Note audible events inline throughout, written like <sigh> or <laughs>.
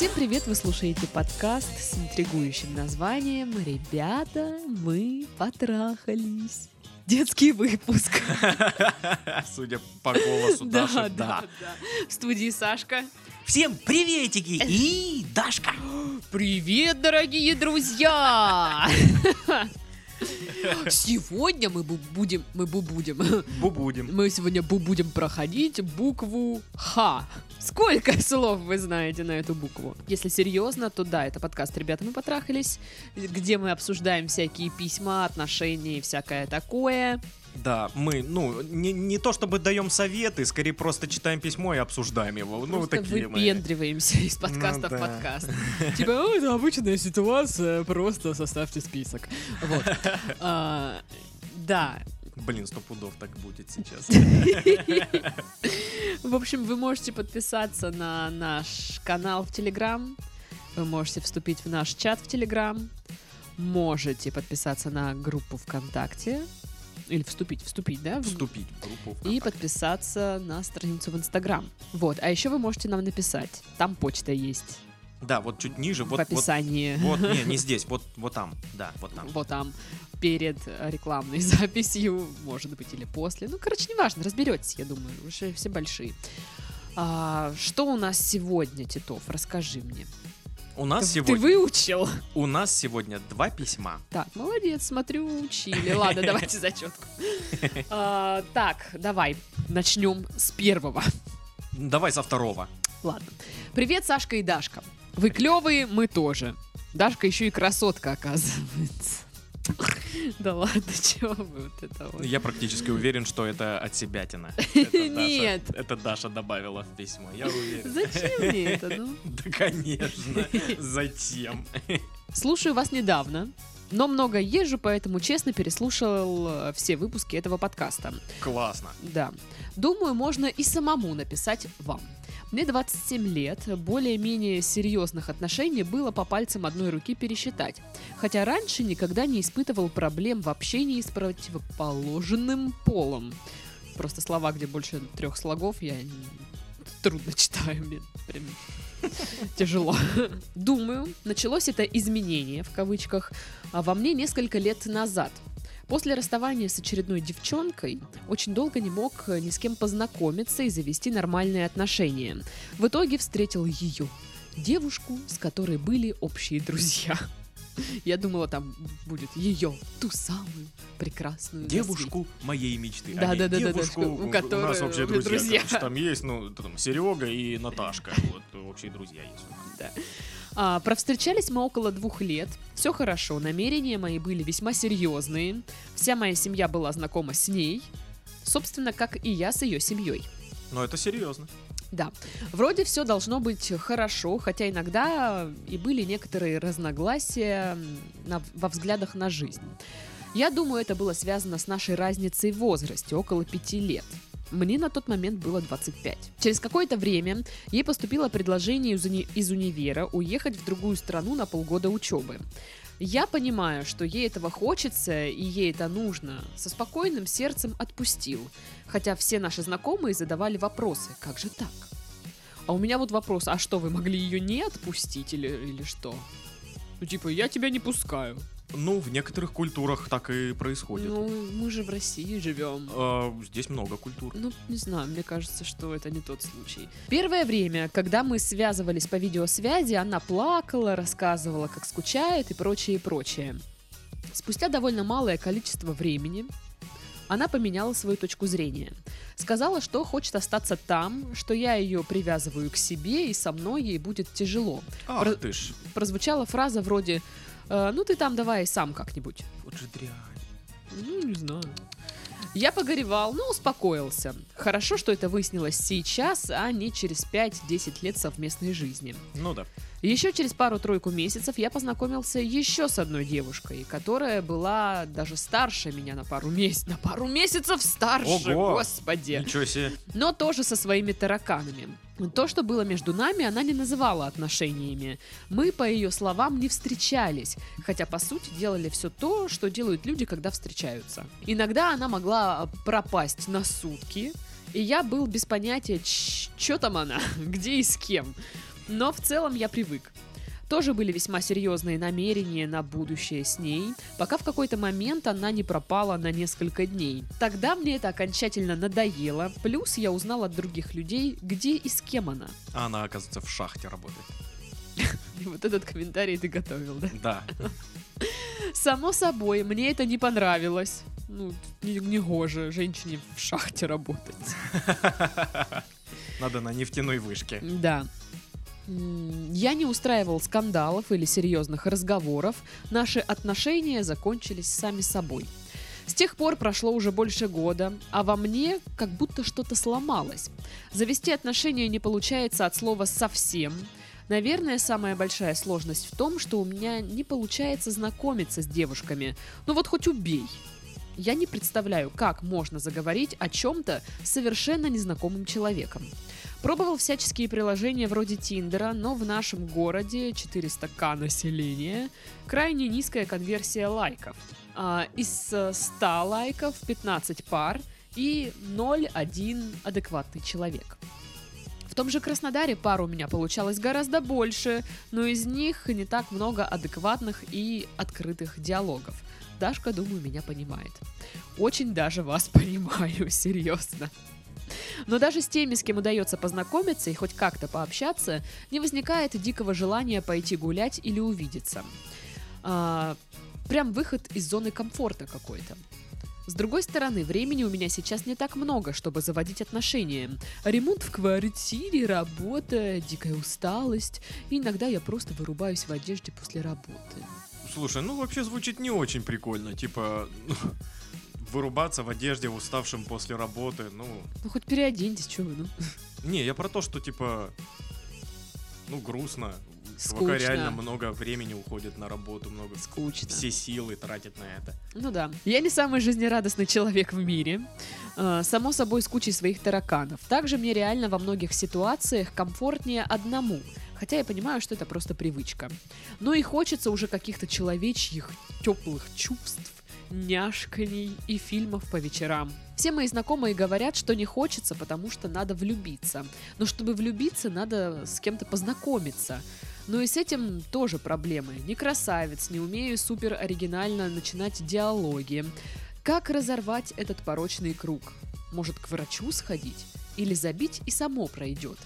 Всем привет! Вы слушаете подкаст с интригующим названием «Ребята, мы потрахались». Детский выпуск. <laughs> Судя по голосу Да, Даши, да, да. да. В студии Сашка. Всем приветики и Дашка. <gasps> Привет, дорогие друзья! <laughs> Сегодня мы бу- будем, мы бу- будем, Бубудем. мы сегодня бу- будем проходить букву Х. Сколько <laughs> слов вы знаете на эту букву? Если серьезно, то да, это подкаст «Ребята, мы потрахались», где мы обсуждаем всякие письма, отношения и всякое такое. Да, мы, ну, не, не то чтобы даем советы, скорее просто читаем письмо и обсуждаем его. ну, Просто такие мы. выпендриваемся из подкаста Ну в да. подкаст. <laughs> Типа, «О, это обычная ситуация, просто составьте список. Вот. <laughs> А, Да. Блин, сто пудов так будет сейчас. <laughs> В общем, вы можете подписаться на наш канал в Телеграм. Вы можете вступить в наш чат в Телеграм. Можете подписаться на группу ВКонтакте. Или вступить, вступить, да? в- Вступить в группу. И подписаться на страницу в Инстаграм. Вот. А еще вы можете нам написать. Там почта есть. Да, вот чуть ниже, в вот, вот, описании. вот, <laughs> не, не здесь, вот, вот там, да, вот там. Вот там перед э, рекламной <laughs> записью, может быть, или после. Ну, короче, неважно, разберетесь, я думаю, уже все большие. А, что у нас сегодня, Титов? Расскажи мне. У нас Ты сегодня, выучил? у нас сегодня два письма. Так, молодец, смотрю, учили. Ладно, давайте зачетку. <laughs> А, Так, давай, начнем с первого. Давай со второго. Ладно. Привет, Сашка и Дашка. Вы клевые, мы тоже. Дашка еще и красотка, оказывается. <laughs> Да ладно, чего вы вот это вот? Я практически уверен, что это от себятина. <laughs> Это Даша- Нет. Это Даша добавила в письмо, я уверен. Зачем мне это, ну? <laughs> Да, конечно. Затем. Слушаю вас недавно, но много езжу, поэтому честно переслушал э, все выпуски этого подкаста. Классно. Да. Думаю, можно и самому написать вам. Мне 27 лет, более-менее серьезных отношений было по пальцам одной руки пересчитать. Хотя раньше никогда не испытывал проблем в общении с противоположным полом. Просто слова, где больше трех слогов, я трудно читаю. Мне прям <laughs> тяжело. Думаю, началось это изменение, в кавычках, а во мне несколько лет назад. После расставания с очередной девчонкой очень долго не мог э, ни с кем познакомиться и завести нормальные отношения. В итоге встретил ее, девушку, с которой были общие друзья. <laughs> Я думала, там будет ее, ту самую прекрасную. Девушку моей мечты. Да, а да, да, да, да, девушку, у у которой нас общие общие друзья. друзья. короче, Там есть, ну, там Серега и Наташка. Вот, общие друзья есть. Да. А, провстречались мы около двух лет. Все хорошо, намерения мои были весьма серьезные. Вся моя семья была знакома с ней. Собственно, как и я с ее семьей. Но это серьезно. Да, вроде все должно быть хорошо, хотя иногда и были некоторые разногласия на- во взглядах на жизнь. Я думаю, это было связано с нашей разницей в возрасте, около пяти лет. Мне на тот момент было 25. Через какое-то время ей поступило предложение из, уни- из универа уехать в другую страну на полгода учебы. Я понимаю, что ей этого хочется и ей это нужно, со спокойным сердцем отпустил. Хотя все наши знакомые задавали вопросы, как же так? А у меня вот вопрос, а что, вы могли ее не отпустить или, или что? Ну типа, я тебя не пускаю. Ну, в некоторых культурах так и происходит. Ну, мы же в России живем. А, здесь много культур. Ну, не знаю, мне кажется, что это не тот случай. Первое время, когда мы связывались по видеосвязи, она плакала, рассказывала, как скучает и прочее, и прочее. Спустя довольно малое количество времени она поменяла свою точку зрения. Сказала, что хочет остаться там, что я ее привязываю к себе, и со мной ей будет тяжело. Ах Про- ты ж. Прозвучала фраза вроде «Э, «Ну ты там давай сам как-нибудь». Вот же дрянь. Ну, не знаю. Я погоревал, но успокоился. Хорошо, что это выяснилось сейчас, а не через 5-10 лет совместной жизни. Ну да. Еще через пару-тройку месяцев я познакомился еще с одной девушкой, которая была даже старше меня на пару месяцев. На пару месяцев старше, Ого! господи. Ничего себе. Но тоже со своими тараканами. То, что было между нами, она не называла отношениями. Мы, по ее словам, не встречались, хотя, по сути, делали все то, что делают люди, когда встречаются. Иногда она могла пропасть на сутки, и я был без понятия, что там она, <laughs> где и с кем. Но в целом я привык. Тоже были весьма серьезные намерения на будущее с ней, пока в какой-то момент она не пропала на несколько дней. Тогда мне это окончательно надоело, плюс я узнал от других людей, где и с кем она. А она, оказывается, в шахте работает. <laughs> И вот этот комментарий ты готовил, да? Да. <laughs> Само собой, мне это не понравилось. Ну, не, не гоже женщине в шахте работать. <laughs> Надо на нефтяной вышке. Да. Я не устраивал скандалов или серьезных разговоров. Наши отношения закончились сами собой. С тех пор прошло уже больше года, а во мне как будто что-то сломалось. Завести отношения не получается от слова «совсем». Наверное, самая большая сложность в том, что у меня не получается знакомиться с девушками. Ну вот хоть убей. Я не представляю, как можно заговорить о чем-то с совершенно незнакомым человеком. Пробовал всяческие приложения вроде Тиндера, но в нашем городе 400к населения крайне низкая конверсия лайков. А, из э, 100 лайков 15 пар и 0,1 адекватный человек. В том же Краснодаре пар у меня получалось гораздо больше, но из них не так много адекватных и открытых диалогов. Дашка, думаю, меня понимает. Очень даже вас <laughs> понимаю, серьезно. Но даже с теми, с кем удается познакомиться и хоть как-то пообщаться, не возникает дикого желания пойти гулять или увидеться. А, прям выход из зоны комфорта какой-то. С другой стороны, времени у меня сейчас не так много, чтобы заводить отношения. Ремонт в квартире, работа, дикая усталость. И иногда я просто вырубаюсь в одежде после работы. Слушай, ну вообще звучит не очень прикольно. Типа, <laughs> вырубаться в одежде уставшим после работы. Ну, Ну хоть переоденьтесь, что вы, ну. не, я про то, что типа, ну, грустно. Скучно. реально много времени уходит на работу, много Скучно. все силы тратит на это. Ну да. Я не самый жизнерадостный человек в мире. Э, Само собой, с кучей своих тараканов. Также мне реально во многих ситуациях комфортнее одному. Хотя я понимаю, что это просто привычка. Но и хочется уже каких-то человечьих теплых чувств, няшканий и фильмов по вечерам. Все мои знакомые говорят, что не хочется, потому что надо влюбиться. Но чтобы влюбиться, надо с кем-то познакомиться. Но и с этим тоже проблемы. Не красавец, не умею супер оригинально начинать диалоги. Как разорвать этот порочный круг? Может, к врачу сходить? Или забить и само пройдет?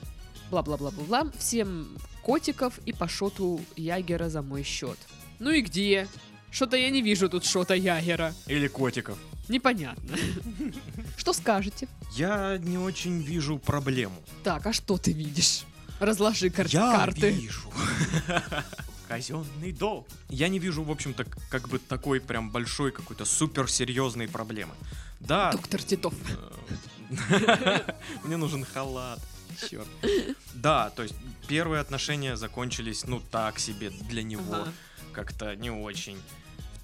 Бла-бла-бла-бла-бла. Всем котиков и по шоту Ягера за мой счет. Ну и где? Что-то я не вижу тут шота Ягера. Или котиков. Непонятно. <laughs> Что скажете? Я не очень вижу проблему. Так, а что ты видишь? Разложи кар- Я карты. вижу. <laughs> Казенный долг. Я не вижу, в общем-то, как бы такой прям большой какой-то суперсерьезной проблемы. Да, Доктор Титов. э, <laughs> мне нужен халат. Черт. Да, то есть первые отношения закончились, ну, так себе для него. Ага. Как-то не очень.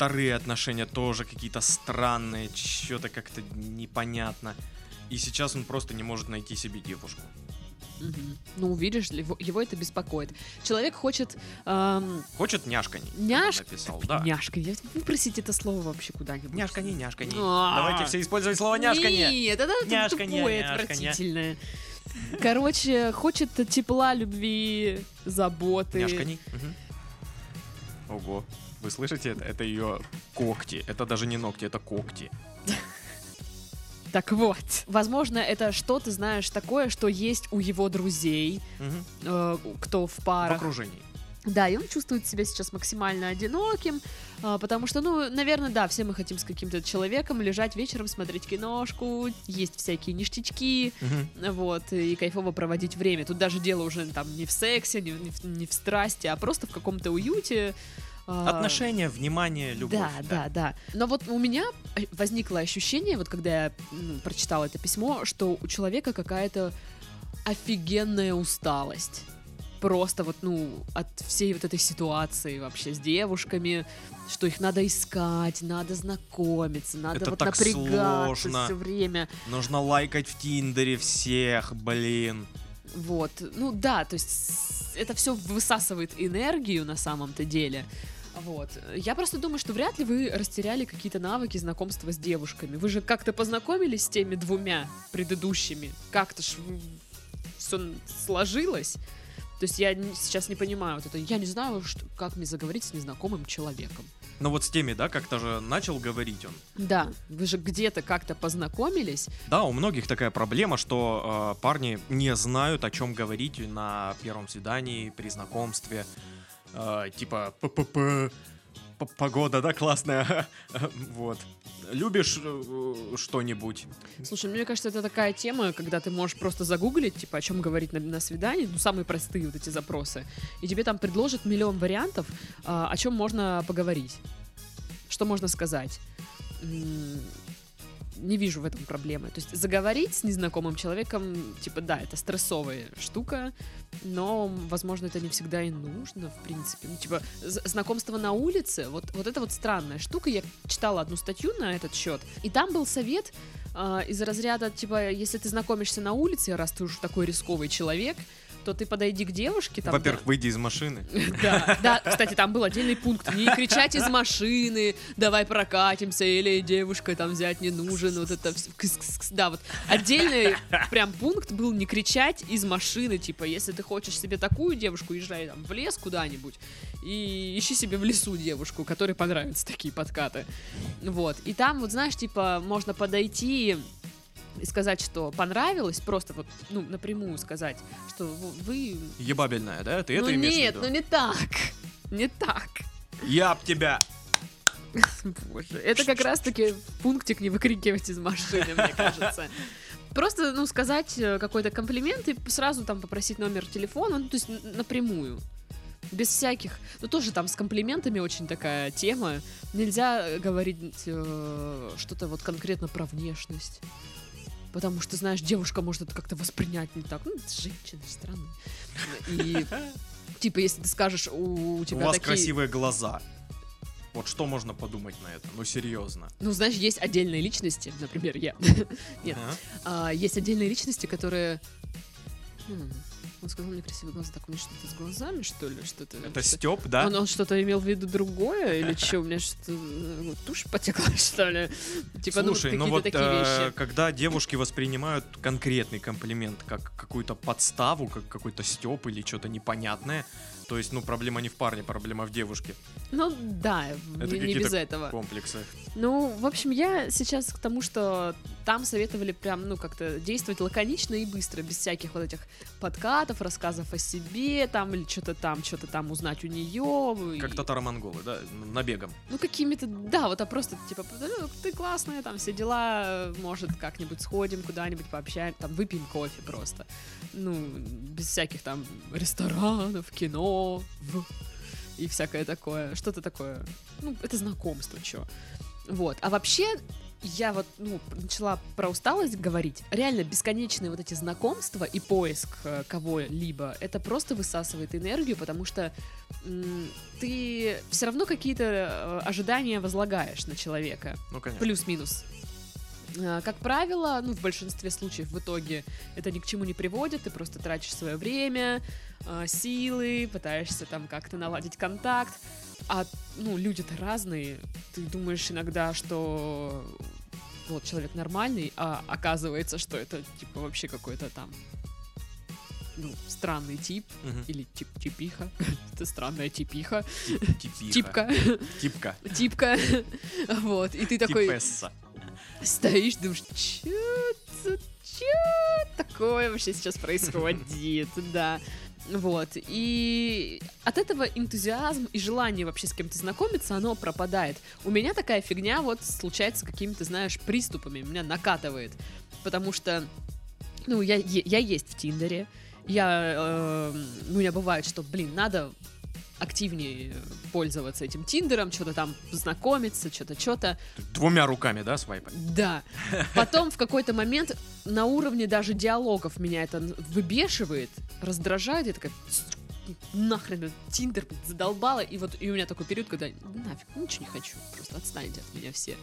Вторые отношения тоже какие-то странные, что-то как-то непонятно. И сейчас он просто не может найти себе девушку. Ну, видишь, ли, его, его это беспокоит. Человек хочет эм, Хочет он няш... Написал, да. няшканье. Выпросить это слово вообще куда-нибудь. Няшкани, няшкани. А. Давайте все использовать слово няшкани. Нет, это Няшканье, тупое, няшканье. отвратительное. Короче, хочет тепла, любви, заботы. Няшкани. Мгм. Ого. Вы слышите это? Это ее когти. Это даже не ногти, это когти. <laughs> Так вот, возможно, это что-то, знаешь, такое, что есть у его друзей, Мгм. э, кто в В парах. окружении. Да, и он чувствует себя сейчас максимально одиноким, а, потому что, ну, наверное, да, все мы хотим с каким-то человеком лежать вечером, смотреть киношку, есть всякие ништячки, Мгм. вот, и кайфово проводить время. Тут даже дело уже там не в сексе, не, в- не в, не в страсти, а просто в каком-то уюте. А, Отношения, внимание, любовь. Да, да, да. Но вот у меня э, возникло ощущение, вот когда я ну, прочитала это письмо, что у человека какая-то офигенная усталость. Просто вот, ну, от всей вот этой ситуации вообще с девушками, что их надо искать, надо знакомиться, надо Это вот так напрягаться сложно. все время. Нужно лайкать в Тиндере всех, блин. Вот, ну да, то есть это все высасывает энергию на самом-то деле. Вот. Я просто думаю, что вряд ли вы растеряли какие-то навыки знакомства с девушками. Вы же как-то познакомились с теми двумя предыдущими. Как-то ж все сложилось. То есть я сейчас не понимаю вот это. Я не знаю, что- как мне заговорить с незнакомым человеком. Ну вот с теми, да, как-то же начал говорить он. Да, вы же где-то как-то познакомились. Да, у многих такая проблема, что э, парни не знают, о чем говорить на первом свидании, при знакомстве. Э, типа, ППП, погода, да, классная. <laughs> Вот. Любишь э, что-нибудь? Слушай, мне кажется, это такая тема, когда ты можешь просто загуглить, типа, о чем говорить на, на свидании, ну, самые простые вот эти запросы, и тебе там предложат миллион вариантов, о чем можно поговорить, что можно сказать. Не вижу в этом проблемы. То есть заговорить с незнакомым человеком, типа, да, это стрессовая штука, но, возможно, это не всегда и нужно, в принципе. Ну, типа, знакомство на улице, вот, вот это вот странная штука. Я читала одну статью на этот счет, и там был совет а, из разряда, типа, если ты знакомишься на улице, раз ты уж такой рисковый человек, то ты подойди к девушке. Там, Во-первых, выйди из машины. <laughs> да, да, кстати, там был отдельный пункт. Не кричать из машины, давай прокатимся, или девушка там взять не нужен, вот это. Да, вот отдельный прям пункт был не кричать из машины, типа, если ты хочешь себе такую девушку, езжай там в лес куда-нибудь и ищи себе в лесу девушку, которой понравятся такие подкаты. Вот, и там, вот знаешь, типа, можно подойти и сказать, что понравилось, просто вот, ну, напрямую сказать, что в- вы... Ебабельная, да? Ты ну это имеешь в нет, виду? ну не так, <laughs> не так. Я б тебя! Боже, это как раз-таки пунктик не выкрикивать из машины, мне кажется. <laughs> Просто, ну, сказать э, какой-то комплимент и сразу там попросить номер телефона, ну, то есть напрямую. Без всяких... Ну, тоже там с комплиментами очень такая тема. Нельзя э, говорить э, что-то вот конкретно про внешность. Потому что, знаешь, девушка может это как-то воспринять не так. Ну, это женщины странные. И, типа, если ты скажешь, у, У тебя вас такие... красивые глаза. Вот что можно подумать на это? Ну, серьезно. Ну, знаешь, есть отдельные личности, например, я. Нет. А, есть отдельные личности, которые... Он сказал мне красивые глаза, так у меня что-то с глазами, что ли? Что-то... Это что- Степ, да? Он, он что-то имел в виду другое? Или что, у меня что-то... э, Тушь потекла, <laughs> что ли? Типа, Слушай, ну, ну вот э, вещи. когда девушки воспринимают конкретный комплимент как какую-то подставу, как какой-то степ или что-то непонятное, то есть, ну, проблема не в парне, проблема в девушке. Ну, да, Это не, не без этого. Комплексы. Ну, в общем, я сейчас к тому, что там советовали прям, ну, как-то действовать лаконично и быстро, без всяких вот этих подкатов, рассказов о себе, там, или что-то там, что-то там узнать у нее. Как татаро-монголы, да, набегом. Ну, какими-то, да, вот, а просто, типа, «Ну, ты классная, там, все дела, может, как-нибудь сходим куда-нибудь, пообщаем, там, выпьем кофе просто. Ну, без всяких там ресторанов, кино, в- и всякое такое. Что-то такое. Ну, это знакомство, чё. Вот. А вообще, я вот, ну, начала про усталость говорить. Реально, бесконечные вот эти знакомства и поиск э, кого-либо, это просто высасывает энергию, потому что ты все равно какие-то э, ожидания возлагаешь на человека. Ну, конечно. Плюс-минус. А, Как правило, ну, в большинстве случаев в итоге это ни к чему не приводит, ты просто тратишь свое время, силы, пытаешься там как-то наладить контакт, а, ну, люди-то разные, ты думаешь иногда, что вот человек нормальный, а оказывается, что это, типа, вообще какой-то там, ну, странный тип, Мгм. или тип типиха, <laughs> это странная типиха, типка, Типка. типка, <laughs> вот, и ты такой Типесса. стоишь, думаешь, что такое вообще сейчас происходит, <laughs> да. Вот, и от этого энтузиазм и желание вообще с кем-то знакомиться, оно пропадает. У меня такая фигня вот случается какими-то, знаешь, приступами, меня накатывает, потому что, ну, я, я есть в Тиндере, я, э, у меня бывает, что, блин, надо активнее пользоваться этим Тиндером, что-то там знакомиться, что-то, что-то. Двумя руками, да, свайпать? Да. Потом в какой-то момент на уровне даже диалогов меня это выбешивает, раздражает. Я такая, «Тс, нахрен Тиндер задолбала. И вот и у меня такой период, когда нафиг, ничего не хочу. Просто отстаньте от меня все.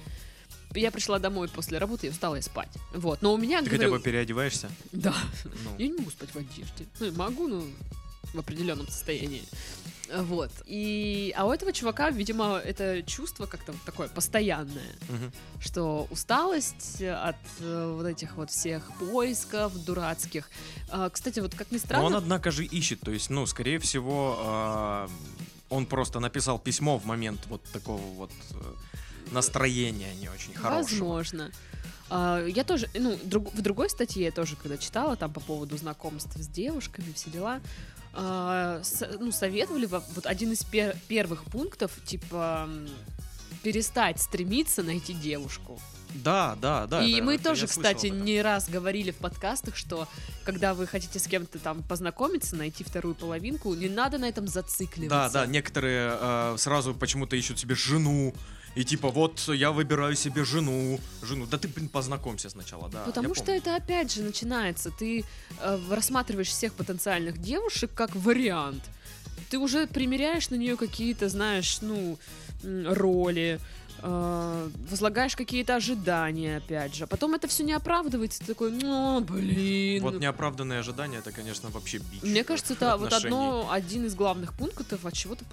Я пришла домой после работы и устала и спать. Вот. Но у меня, Ты говорю, хотя бы переодеваешься? да, Ну, я не могу спать в одежде. Ну, могу, но в определенном состоянии. Вот. И, а у этого чувака, видимо, это чувство как-то такое постоянное, Мгм. что усталость от э, вот этих вот всех поисков дурацких. А, кстати, вот как ни Но странно, он, однако же, ищет. То есть, ну, скорее всего, а, он просто написал письмо в момент вот такого вот э, настроения не очень хорошего. Возможно. А, Я тоже, ну, друг- в другой статье я тоже, когда читала там по поводу знакомств с девушками, все дела, а, ну, советовали во- вот один из пер- первых пунктов, типа, перестать стремиться найти девушку. Да, да, да. И это- мы это тоже, слышал кстати, не раз говорили в подкастах, что когда вы хотите с кем-то там познакомиться, найти вторую половинку, не надо на этом Да, зацикливаться. да, некоторые э, сразу почему-то ищут себе жену. И типа, вот я выбираю себе жену. Жену. Да ты, блин, познакомься сначала, да. Потому что помню. это опять же начинается. Ты э, рассматриваешь всех потенциальных девушек как вариант. Ты уже примеряешь на нее какие-то, знаешь, ну, роли, э, возлагаешь какие-то ожидания, опять же. А потом это все не оправдывается. Ты такой, ну, блин. Вот неоправданные ожидания, это, конечно, вообще бич. Мне кажется, это вот одно, один из главных пунктов, от чего ты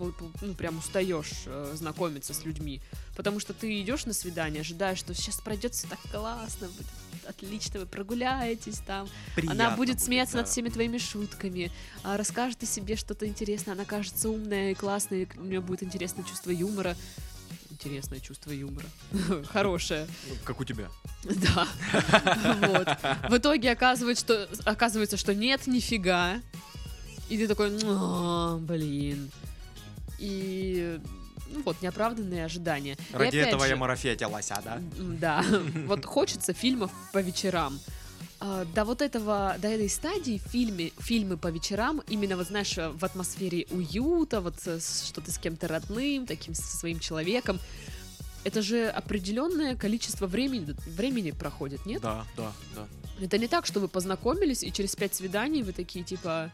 ну, прям устаешь э, знакомиться с людьми. Потому что ты идешь на свидание, ожидаешь, что сейчас пройдет все так классно, будет отлично, вы прогуляетесь там. Приятно она будет смеяться да. над всеми твоими шутками, а, расскажет о себе что-то интересное, она кажется умная и классная, и у нее будет интересное чувство юмора. Интересное чувство юмора. <laughs> Хорошее. Как у тебя. Да. <laughs> Вот. В итоге оказывается, что, оказывается, что нет, нифига. И ты такой, «А, блин. И ну вот, неоправданные ожидания. Ради этого же, я марафетилась, а, да? Да, <laughs> вот хочется фильмов по вечерам. А, До вот этого, до этой стадии фильме, фильмы по вечерам, именно вот знаешь, в атмосфере уюта, вот с- что ты с кем-то родным, таким со своим человеком, это же определенное количество времени, времени проходит, нет? Да, да, да. Это не так, что вы познакомились, и через пять свиданий вы такие, типа...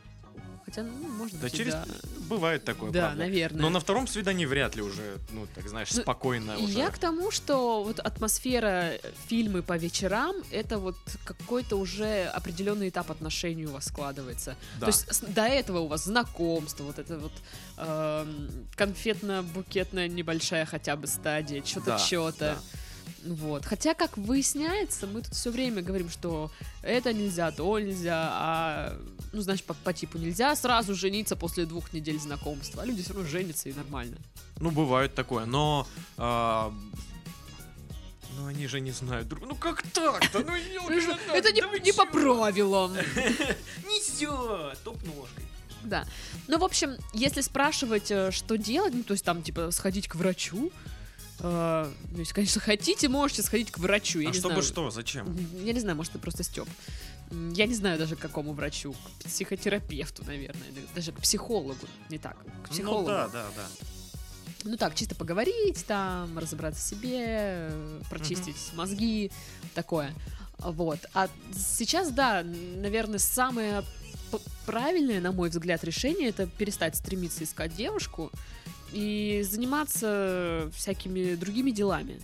Хотя, ну, может Да через... да. Бывает такое, Да, правда. наверное. Но на втором свидании вряд ли уже, ну, так знаешь, Ну, спокойно уже. Я к тому, что вот атмосфера э, фильмы по вечерам это вот какой-то уже определенный этап отношений у вас складывается. Да. То есть до этого у вас знакомство, вот это вот эм, конфетно-букетная небольшая хотя бы стадия, что-то Да, что-то. да. Вот. Хотя, как выясняется, мы тут все время говорим, что это нельзя, то нельзя, а ну, значит, по, по типу нельзя сразу жениться после двух недель знакомства. А люди все равно женятся и нормально. Ну, бывает такое, но... а, Ну, они же не знают друг... Ну, как так-то? Ну, ёлки, Это не, не по правилам. <laughs> Нельзя! Топ-ножкой. Да. Ну, в общем, если спрашивать, э, что делать, ну, то есть там, типа, сходить к врачу, э, ну, если, конечно, хотите, можете сходить к врачу. Я А не чтобы знаю. что? Зачем? Я не знаю, может, это просто Степ. Я не знаю даже, к какому врачу. К психотерапевту, наверное. Даже к психологу. Не так. К психологу. Ну, да, да, да. Ну так, чисто поговорить, там, разобраться в себе, прочистить мозги, такое. Вот. А сейчас, да, наверное, самое правильное, на мой взгляд, решение это перестать стремиться искать девушку и заниматься всякими другими делами.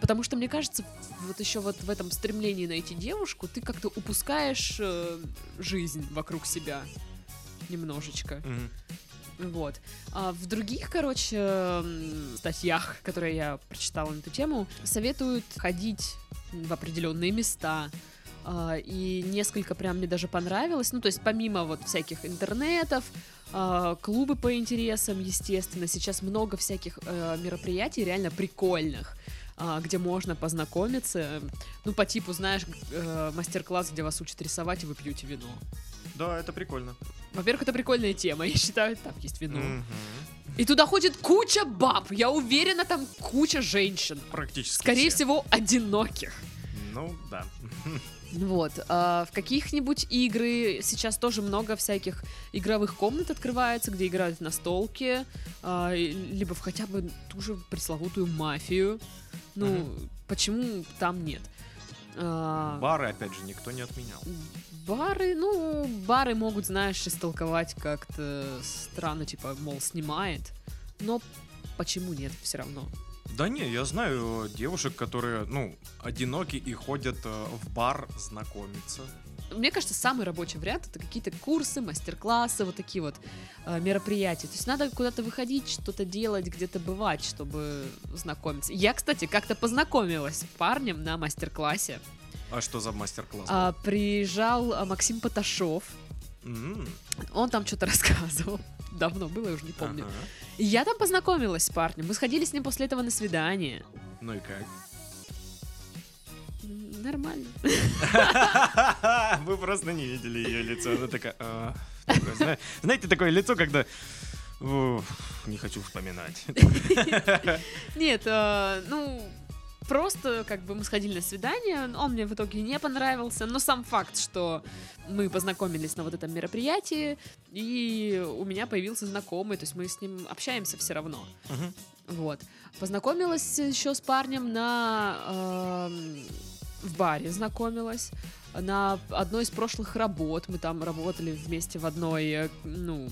Потому что, мне кажется, вот еще вот в этом стремлении найти девушку ты как-то упускаешь э, жизнь вокруг себя немножечко. Мгм. Вот. А в других, короче, статьях, которые я прочитала на эту тему, советуют ходить в определенные места. А, И несколько прям мне даже понравилось. Ну, то есть, помимо вот всяких интернетов, а, клубы по интересам, естественно, сейчас много всяких э, мероприятий реально прикольных а, где можно познакомиться, ну, по типу, знаешь, э, мастер-класс, где вас учат рисовать, и вы пьете вино. Да, это прикольно. Во-первых, это прикольная тема, <laughs> я считаю, там есть вино. Мгм. И туда ходит куча баб. Я уверена, там куча женщин. Практически Скорее все. всего, одиноких. Ну, да. <laughs> Вот. а в каких-нибудь игры сейчас тоже много всяких игровых комнат открывается, где играют в настолки, а, либо в хотя бы ту же пресловутую мафию. Ну, Мгм. почему там нет? А, Бары, опять же, никто не отменял. Бары, ну, бары могут, знаешь, истолковать как-то странно, типа, мол, снимает. Но почему нет, все равно? Да не, я знаю девушек, которые, ну, одиноки и ходят э, в бар знакомиться. мне кажется, самый рабочий вариант это какие-то курсы, мастер-классы, вот такие вот э, мероприятия. То есть надо куда-то выходить, что-то делать, где-то бывать, чтобы знакомиться. Я, кстати, как-то познакомилась с парнем на мастер-классе. А что за мастер-класс? А, приезжал а, Максим Поташов. Он там что-то <laughs> рассказывал. Давно было, я уже не помню. ага. И я там познакомилась с парнем. Мы сходили с ним после этого на свидание. Ну и как? Нормально. <laughs> <laughs> Вы просто не видели ее лицо. Она такая... «А». Знаете, такое лицо, когда... «Уф, Не хочу вспоминать. Нет, э, ну, просто как бы мы сходили на свидание, он мне в итоге не понравился, но сам факт, что мы познакомились на вот этом мероприятии, и у меня появился знакомый, то есть мы с ним общаемся все равно. Мгм. Вот. Познакомилась еще с парнем на... эм, в баре знакомилась. На одной из прошлых работ. Мы там работали вместе в одной, э, ну,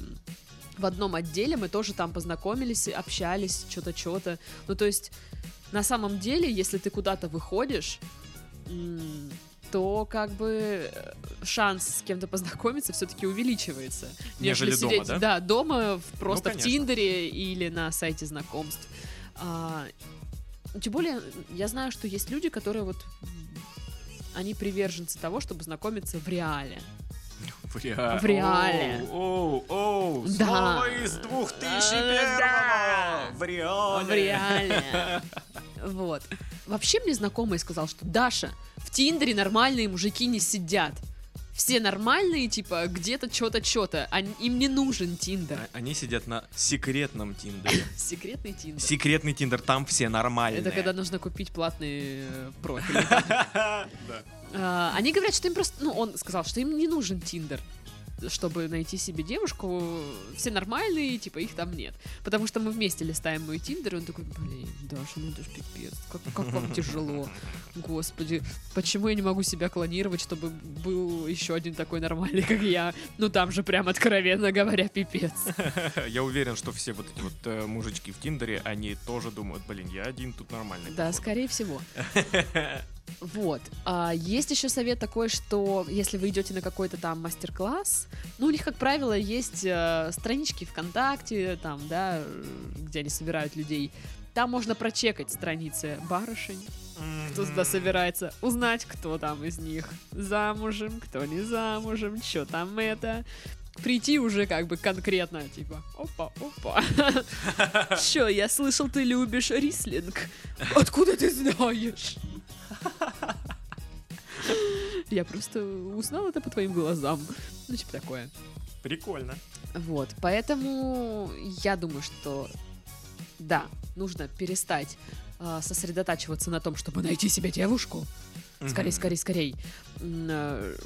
в одном отделе. Мы тоже там познакомились, общались, что-то, что-то. Ну, то есть, на самом деле, если ты куда-то выходишь, то как бы э, шанс с кем-то познакомиться все-таки увеличивается. Нежели дома, сидеть, да? Да, дома в- просто в конечно. Тиндере или на сайте знакомств. А, тем более, я знаю, что есть люди, которые вот они приверженцы того, чтобы знакомиться в реале. В реале. В реале. Оу, оу, Да. Слово из 2001 Да. В реале. В реале. Вот. Вообще мне знакомый сказал, что Даша, в Тиндере нормальные мужики не сидят. Все нормальные, типа, где-то что-то, что-то. Им не нужен Тиндер. А- Они сидят на секретном Тиндере. <laughs> Секретный Тиндер. Секретный Тиндер, там все нормальные. Это когда нужно купить платный э, профиль. <laughs> А, Они говорят, что им просто... Ну, он сказал, что им не нужен Тиндер чтобы найти себе девушку, все нормальные, типа, их там нет. Потому что мы вместе листаем мой Тиндер, и он такой, блин, Даша, ну это ж пипец, как, как вам тяжело. Господи, почему я не могу себя клонировать, чтобы был еще один такой нормальный, как я? Ну там же прям откровенно говоря, пипец. <laughs> Я уверен, что все вот эти вот э, мужички в Тиндере, они тоже думают, блин, я один тут нормальный. Да, походу». скорее всего. <laughs> Вот. А есть еще совет такой, что если вы идете на какой-то там мастер-класс, ну, у них, как правило, есть э, странички ВКонтакте, там, да, э, где они собирают людей. Там можно прочекать страницы барышень, кто туда собирается, узнать, кто там из них замужем, кто не замужем, что там это. Прийти уже как бы конкретно, типа, опа, опа. <laughs> Чё, я слышал, ты любишь рислинг. Откуда ты знаешь? Я просто узнал это по твоим глазам. Ну, типа такое. Прикольно. Вот, поэтому я думаю, что да, нужно перестать а, сосредотачиваться на том, чтобы найти себе девушку. Скорей, скорей, скорей. Э,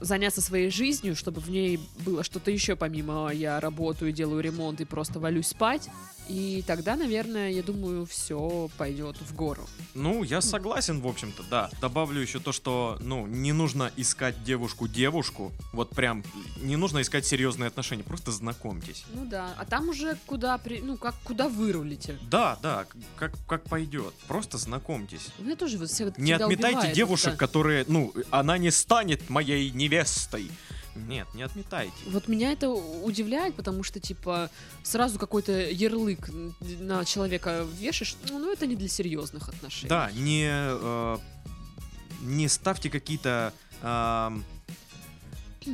Заняться своей жизнью, чтобы в ней было что-то еще помимо я работаю, делаю ремонт и просто валюсь спать. И тогда, наверное, я думаю, все пойдет в гору. Ну, я согласен, в общем-то, да. Добавлю еще то, что, ну, не нужно искать девушку-девушку. Вот прям, не нужно искать серьезные отношения, просто знакомьтесь. Ну да, а там уже куда, при... ну как, куда вырулите. Да, да, как, как пойдет. Просто знакомьтесь. У меня тоже вот все Не отметайте девушек, которые, ну, она не станет моей невестой. Нет, не отметайте. Вот меня это удивляет, потому что, типа, сразу какой-то ярлык на человека вешаешь, ну, ну, это не для серьезных отношений. Да, не, э, не ставьте какие-то ам,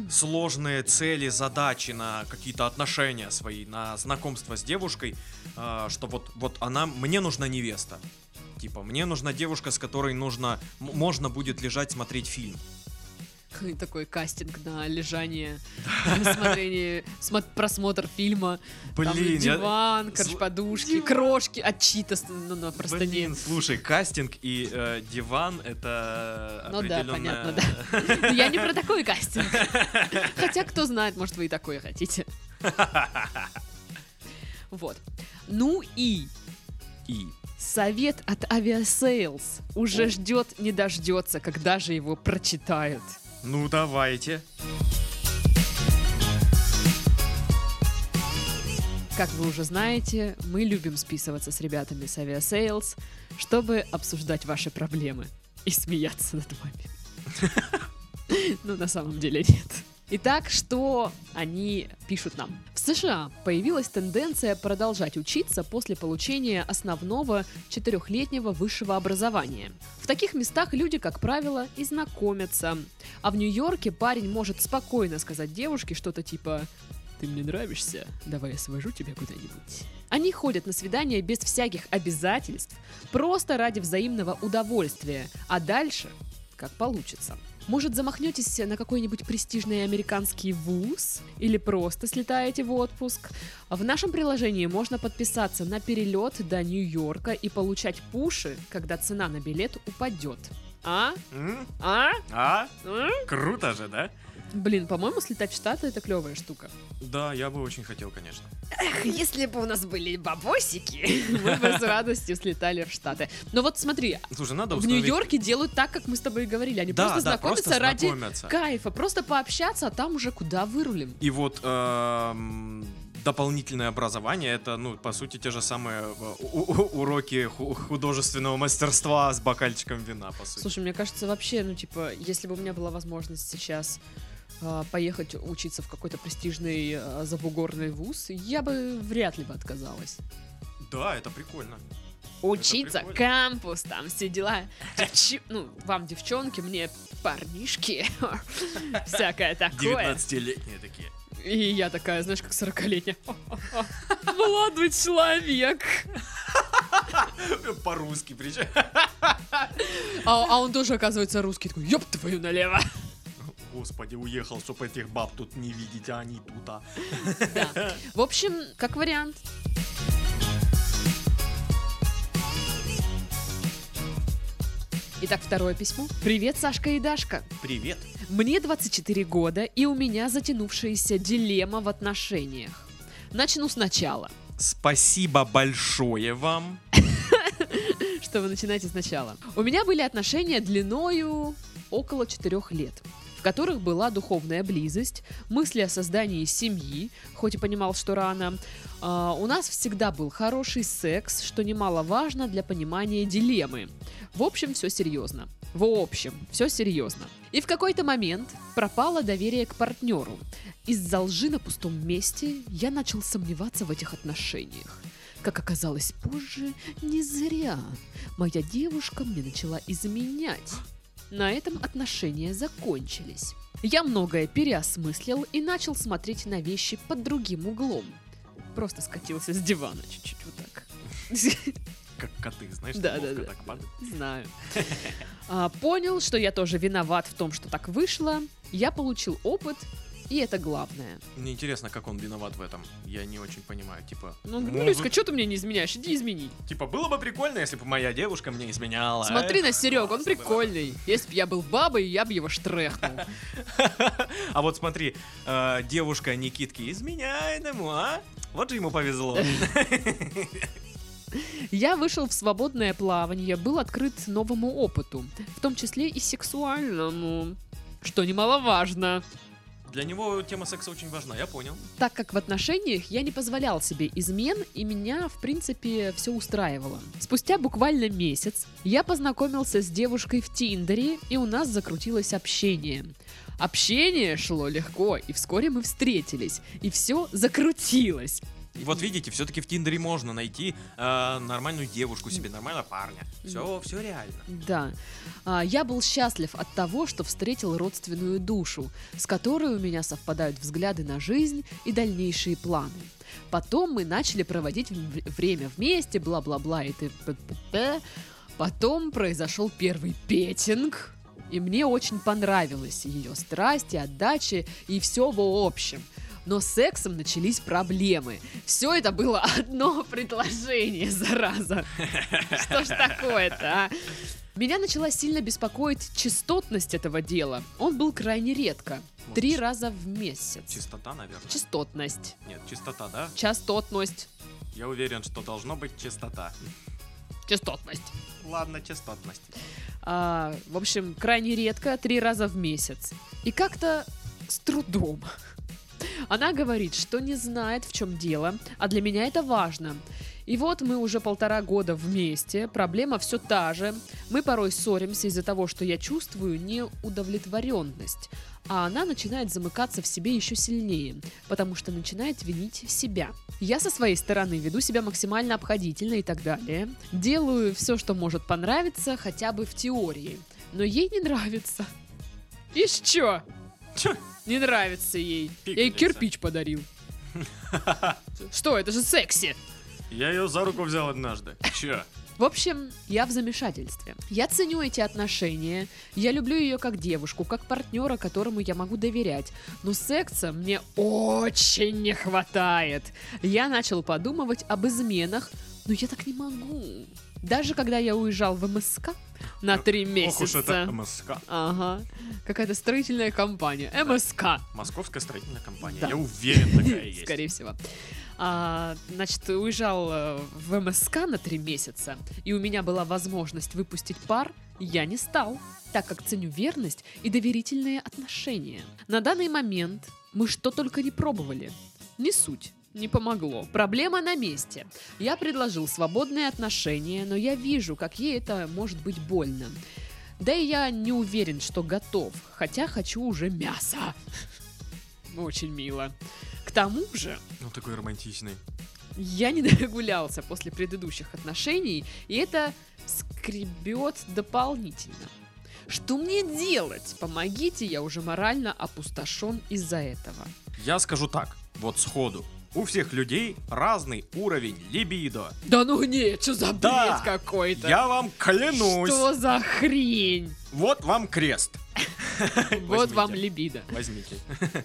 сложные цели, задачи на какие-то отношения свои, на знакомство с девушкой, э, что вот, вот она, мне нужна невеста. Типа, мне нужна девушка, с которой нужно, можно будет лежать смотреть фильм. <laughs> Такой кастинг на лежание, смотрение, смо- просмотр фильма. Блин, диван, Зл- подушки, крошки от чита с- ну, на простыне. Блин, слушай, кастинг и э, диван это Ну да, понятно, да. <laughs> Я не про такой кастинг. Хотя, кто знает, может, вы и такое хотите. Вот. Ну и И совет от Aviasales уже О. ждет, не дождется, когда же его прочитают. Ну давайте. Как вы уже знаете, мы любим списываться с ребятами с Aviasales, чтобы обсуждать ваши проблемы и смеяться над вами. <laughs> Ну, на самом деле нет. Итак, что они пишут нам? В США появилась тенденция продолжать учиться после получения основного четырехлетнего высшего образования. В таких местах люди, как правило, и знакомятся. А в Нью-Йорке парень может спокойно сказать девушке что-то типа «Ты мне нравишься, давай я свожу тебя куда-нибудь». Они ходят на свидания без всяких обязательств, просто ради взаимного удовольствия, а дальше как получится. Может, замахнетесь на какой-нибудь престижный американский вуз? Или просто слетаете в отпуск? В нашем приложении можно подписаться на перелет до Нью-Йорка и получать пуши, когда цена на билет упадет. А? М? А? А? М? Круто же, да? Блин, по-моему, слетать в Штаты это клевая штука. Да, я бы очень хотел, конечно. Эх, если бы у нас были бабосики, <laughs> мы бы с радостью слетали в Штаты. Но вот смотри, Слушай, надо в. Нью-Йорке делают так, как мы с тобой и говорили. Они Да, просто да, знакомятся просто ради знакомятся. кайфа, просто пообщаться, а там уже куда вырулим. И вот эм, дополнительное образование это, ну, по сути, те же самые э, уроки ху- художественного мастерства с бокальчиком вина, по сути. Слушай, мне кажется, вообще, ну, типа, если бы у меня была возможность сейчас поехать учиться в какой-то престижный а, забугорный вуз, я бы вряд ли бы отказалась. Да, это прикольно. Учиться, прикольно. кампус, там все дела. Ну, вам девчонки, мне парнишки. <laughs> Всякое такое. 19-летние такие. И я такая, знаешь, как 40-летняя. <laughs> Молодой человек. <laughs> По-русски причем. А, а он тоже, оказывается, русский. Такой, ёб твою налево. Господи, уехал, чтобы этих баб тут не видеть, а они тут, а. Да. В общем, как вариант. Итак, второе письмо. Привет, Сашка и Дашка. Привет. Мне 24 года, и у меня затянувшаяся дилемма в отношениях. Начну сначала. Спасибо большое вам. <laughs> Что вы начинаете сначала. У меня были отношения длиною около 4 лет в которых была духовная близость, мысли о создании семьи, хоть и понимал, что рано. А, у нас всегда был хороший секс, что немаловажно для понимания дилеммы. В общем, все серьезно. В общем, все серьезно. И в какой-то момент пропало доверие к партнеру. Из-за лжи на пустом месте я начал сомневаться в этих отношениях. Как оказалось позже, не зря. Моя девушка мне начала изменять. На этом отношения закончились. Я многое переосмыслил и начал смотреть на вещи под другим углом. Просто скатился с дивана чуть-чуть вот так. Как коты, знаешь, Да, да, да. так падают. Знаю. <laughs> А, понял, что я тоже виноват в том, что так вышло. Я получил опыт, и это главное. Мне интересно, как он виноват в этом. Я не очень понимаю. Типа, Ну, может, Люська, что ты мне не изменяешь? Иди измени. типа, было бы прикольно, если бы моя девушка мне изменяла. Смотри на Серег, он прикольный. Если бы я был бабой, я бы его штрехнул. <laughs> А вот смотри, э, девушка Никитки изменяет ему, а? Вот же ему повезло. <laughs> Я вышел в свободное плавание, был открыт новому опыту, в том числе и сексуальному, что немаловажно, Для него тема секса очень важна, я понял. так как в отношениях я не позволял себе измен, и меня, в принципе, все устраивало. Спустя буквально месяц я познакомился с девушкой в Тиндере, и у нас закрутилось общение. Общение шло легко, и вскоре мы встретились, и все закрутилось. И вот видите, все-таки в Тиндере можно найти э, нормальную девушку себе, нормального парня. Все, все реально. Да. А, Я был счастлив от того, что встретил родственную душу, с которой у меня совпадают взгляды на жизнь и дальнейшие планы. Потом мы начали проводить время вместе, бла-бла-бла и т.п. Потом произошел первый петинг, и мне очень понравилась ее страсть и отдача, и все в общем. Но с сексом начались проблемы. Все это было <laughs> одно предложение, зараза. <laughs> Что ж такое-то, а? Меня начала сильно беспокоить частотность этого дела. Он был крайне редко. Вот Три раза в месяц. Чистота, наверное. Частотность. Нет, чистота, да? Частотность. Я уверен, что должно быть чистота. Частотность. Ладно, частотность. А, в общем, крайне редко, три раза в месяц. И как-то с трудом. Она говорит, что не знает, в чем дело, а для меня это важно. И вот мы уже полтора года вместе, проблема все та же. Мы порой ссоримся из-за того, что я чувствую неудовлетворенность, а она начинает замыкаться в себе еще сильнее, потому что начинает винить себя. Я со своей стороны веду себя максимально обходительно и так далее. Делаю все, что может понравиться, хотя бы в теории. Но ей не нравится. И чё? Чё? Не нравится ей. Я ей кирпич подарил. <laughs> Что, это же секси. Я ее за руку взял однажды. Че? В общем, я в замешательстве. Я ценю эти отношения, я люблю ее как девушку, как партнера, которому я могу доверять. Но секса мне очень не хватает. Я начал подумывать об изменах, но я так не могу. Даже когда я уезжал в МСК на три Ох уж это месяца. МСК. Ага. Какая-то строительная компания. МСК. Московская строительная компания. Да. Я уверен, такая <laughs> есть. Скорее всего. А, значит, уезжал э, в МСК на три месяца, и у меня была возможность выпустить пар, я не стал, так как ценю верность и доверительные отношения. На данный момент мы что только не пробовали. Не суть. Не помогло. Проблема на месте. Я предложил свободные отношения, но я вижу, как ей это может быть больно. Да и я не уверен, что готов, хотя хочу уже мяса. <laughs> Очень мило. К тому же, Ну, такой романтичный. я не <laughs> догулялся после предыдущих отношений, и это скребет дополнительно. Что мне делать? Помогите, я уже морально опустошен из-за этого. Я скажу так, вот сходу. У всех людей разный уровень либидо. Да ну нет, что за бред Да, какой-то? Я вам клянусь. Что за хрень? Вот вам крест. <laughs> Вот вам либидо. Возьмите. <laughs>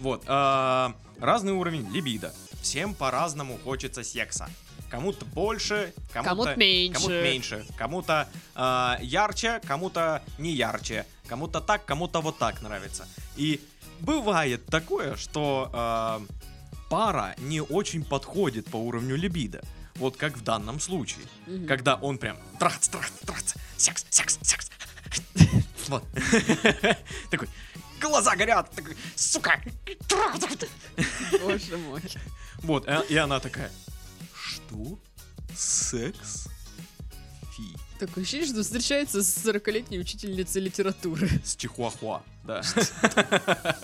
Вот. а, Разный уровень либидо. Всем по-разному хочется секса. Кому-то больше, кому-то Кому-то меньше. кому-то меньше, кому-то а, ярче, кому-то не ярче, кому-то так, кому-то вот так нравится. И бывает такое, что а, пара не очень подходит по уровню либидо. Вот как в данном случае. Мгм. Когда он прям трац, трац, трац, секс, секс, секс. Вот. <laughs> Такой, глаза горят, такой, сука. Боже мой. Вот, э, и она такая, что? Секс? Фи. Такое ощущение, что встречается с 40-летней учительницей литературы. С чихуахуа, да. <laughs>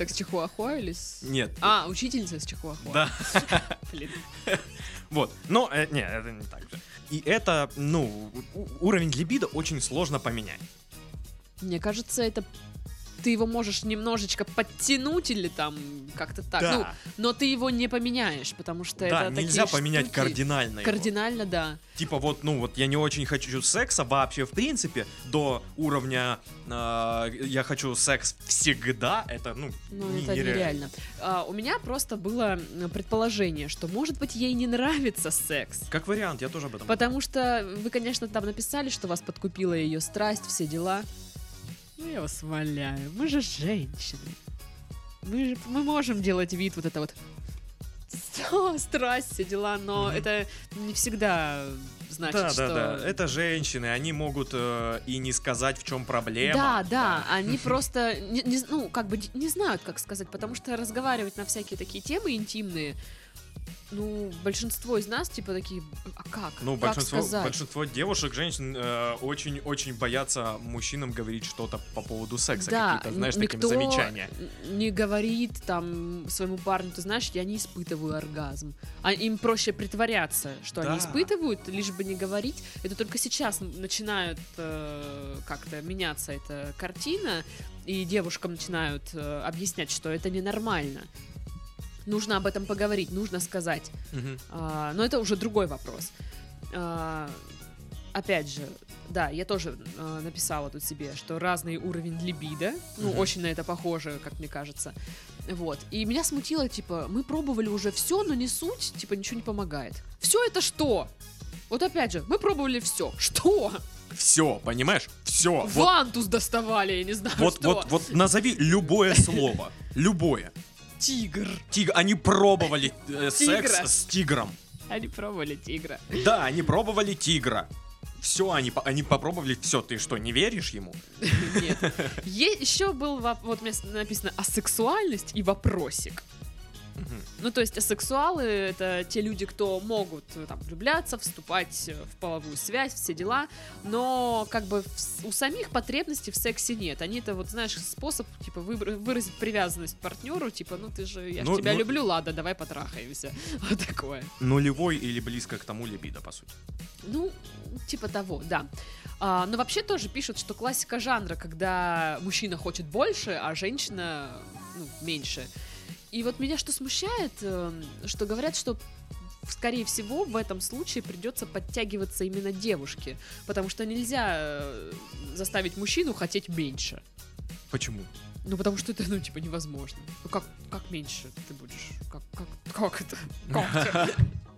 Так с Чихуахуа или с... Нет. А, учительница с Чихуахуа. Да. <laughs> Блин. Вот. Но, э, не, это не так же. И это, ну, уровень либидо очень сложно поменять. Мне кажется, это ты его можешь немножечко подтянуть или там как-то так. Ну, Да. но ты его не поменяешь, потому что Да, это нельзя такие поменять штуки. кардинально. его. Кардинально, да. Типа вот, ну вот я не очень хочу секса вообще в принципе до уровня э, я хочу секс всегда. Это ну, Ну, не- это нереально. А, у меня просто было предположение, что, может быть, ей не нравится секс. Как вариант, я тоже об этом. Потому что вы, конечно, там написали, что вас подкупила ее страсть, все дела. Ну, я вас умоляю, мы же женщины. Мы же мы можем делать вид вот это вот «О, страсть, все дела, но Мгм. это не всегда значит, Да, что... да, да. Это женщины, они могут э, и не сказать, в чем проблема. Да, да, они просто, не- не- ну, как бы не знают, как сказать, потому что разговаривать на всякие такие темы интимные, ну, большинство из нас, типа, такие, а как? Ну, как большинство, сказать? большинство девушек, женщин э, очень-очень боятся мужчинам говорить что-то по поводу секса. Да, Какие-то, знаешь, н- такие никто замечания. не говорит там своему парню, ты знаешь, я не испытываю оргазм. А им проще притворяться, что они Да. испытывают, лишь бы не говорить. Это только сейчас начинают э, как-то меняться эта картина, и девушкам начинают э, объяснять, что это ненормально. Нужно об этом поговорить, нужно сказать. Мгм. А, но это уже другой вопрос. А, опять же, да, я тоже а, написала тут себе, что разный уровень либидо, ну, Мгм. очень на это похоже, как мне кажется. Вот. И меня смутило, типа, мы пробовали уже все, но не суть, типа, ничего не помогает. Все это что? Вот опять же, мы пробовали все. Что? Все, понимаешь? Все. Вот, Вантус доставали, я не знаю, вот, что. вот, вот назови любое слово. Любое. Тигр. Тиг... Они пробовали э, секс с тигром. Они пробовали тигра. Да, они пробовали тигра. Все, они, они попробовали все. Ты что, не веришь ему? Нет. еще был, воп- вот у меня написано асексуальность и вопросик. Ну, то есть асексуалы — это те люди, кто могут э, там влюбляться, вступать э, в половую связь, все дела, но как бы в у самих потребностей в сексе нет. Они это вот, знаешь, способ, типа, выбр- выразить привязанность к партнеру, типа, ну ты же, я Ну, тебя ну- люблю, ладно, давай потрахаемся. <laughs> Вот такое. Нулевой или близко к тому либидо, по сути. Ну, типа того, да. А, но вообще тоже пишут, что классика жанра, когда мужчина хочет больше, а женщина ну, меньше. И вот меня что смущает, эм, что говорят, что скорее всего в этом случае придется подтягиваться именно девушке, потому что нельзя э, заставить мужчину хотеть меньше. Почему? Ну, потому что это, ну, типа, невозможно. Ну, как, как меньше ты будешь? Как, как, как это? Как? <laughs>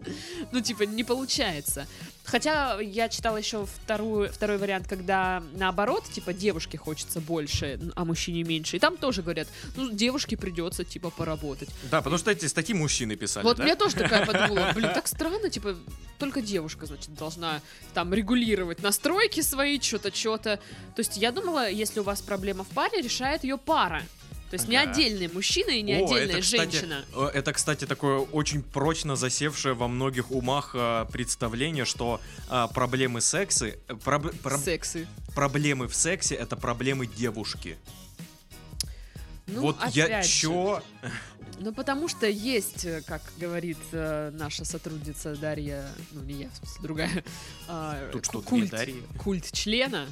Ну, типа, не получается. Хотя я читала еще вторую, второй вариант, когда наоборот, типа, девушке хочется больше, а мужчине меньше. И там тоже говорят, ну, девушке придется, типа, поработать. Да, потому что эти статьи мужчины писали, вот да? я тоже такая подумала, <laughs> блин, так странно, типа, только девушка, значит, должна там регулировать настройки свои, что-то, что-то. То есть я думала, если у вас проблема в паре, решает ее пара. То есть не Ага. отдельный мужчина и не О, отдельная это, кстати, женщина. э, Это, кстати, такое очень прочно засевшее во многих умах э, представление, что э, проблемы секса, э, проб- проб- Сексы. проблемы в сексе это проблемы девушки. Ну, вот я же. чё? Ну, потому что есть, э, как говорит э, наша сотрудница Дарья, ну, не я, в смысле, другая, а, Тут что, культ, Дарьи? культ члена,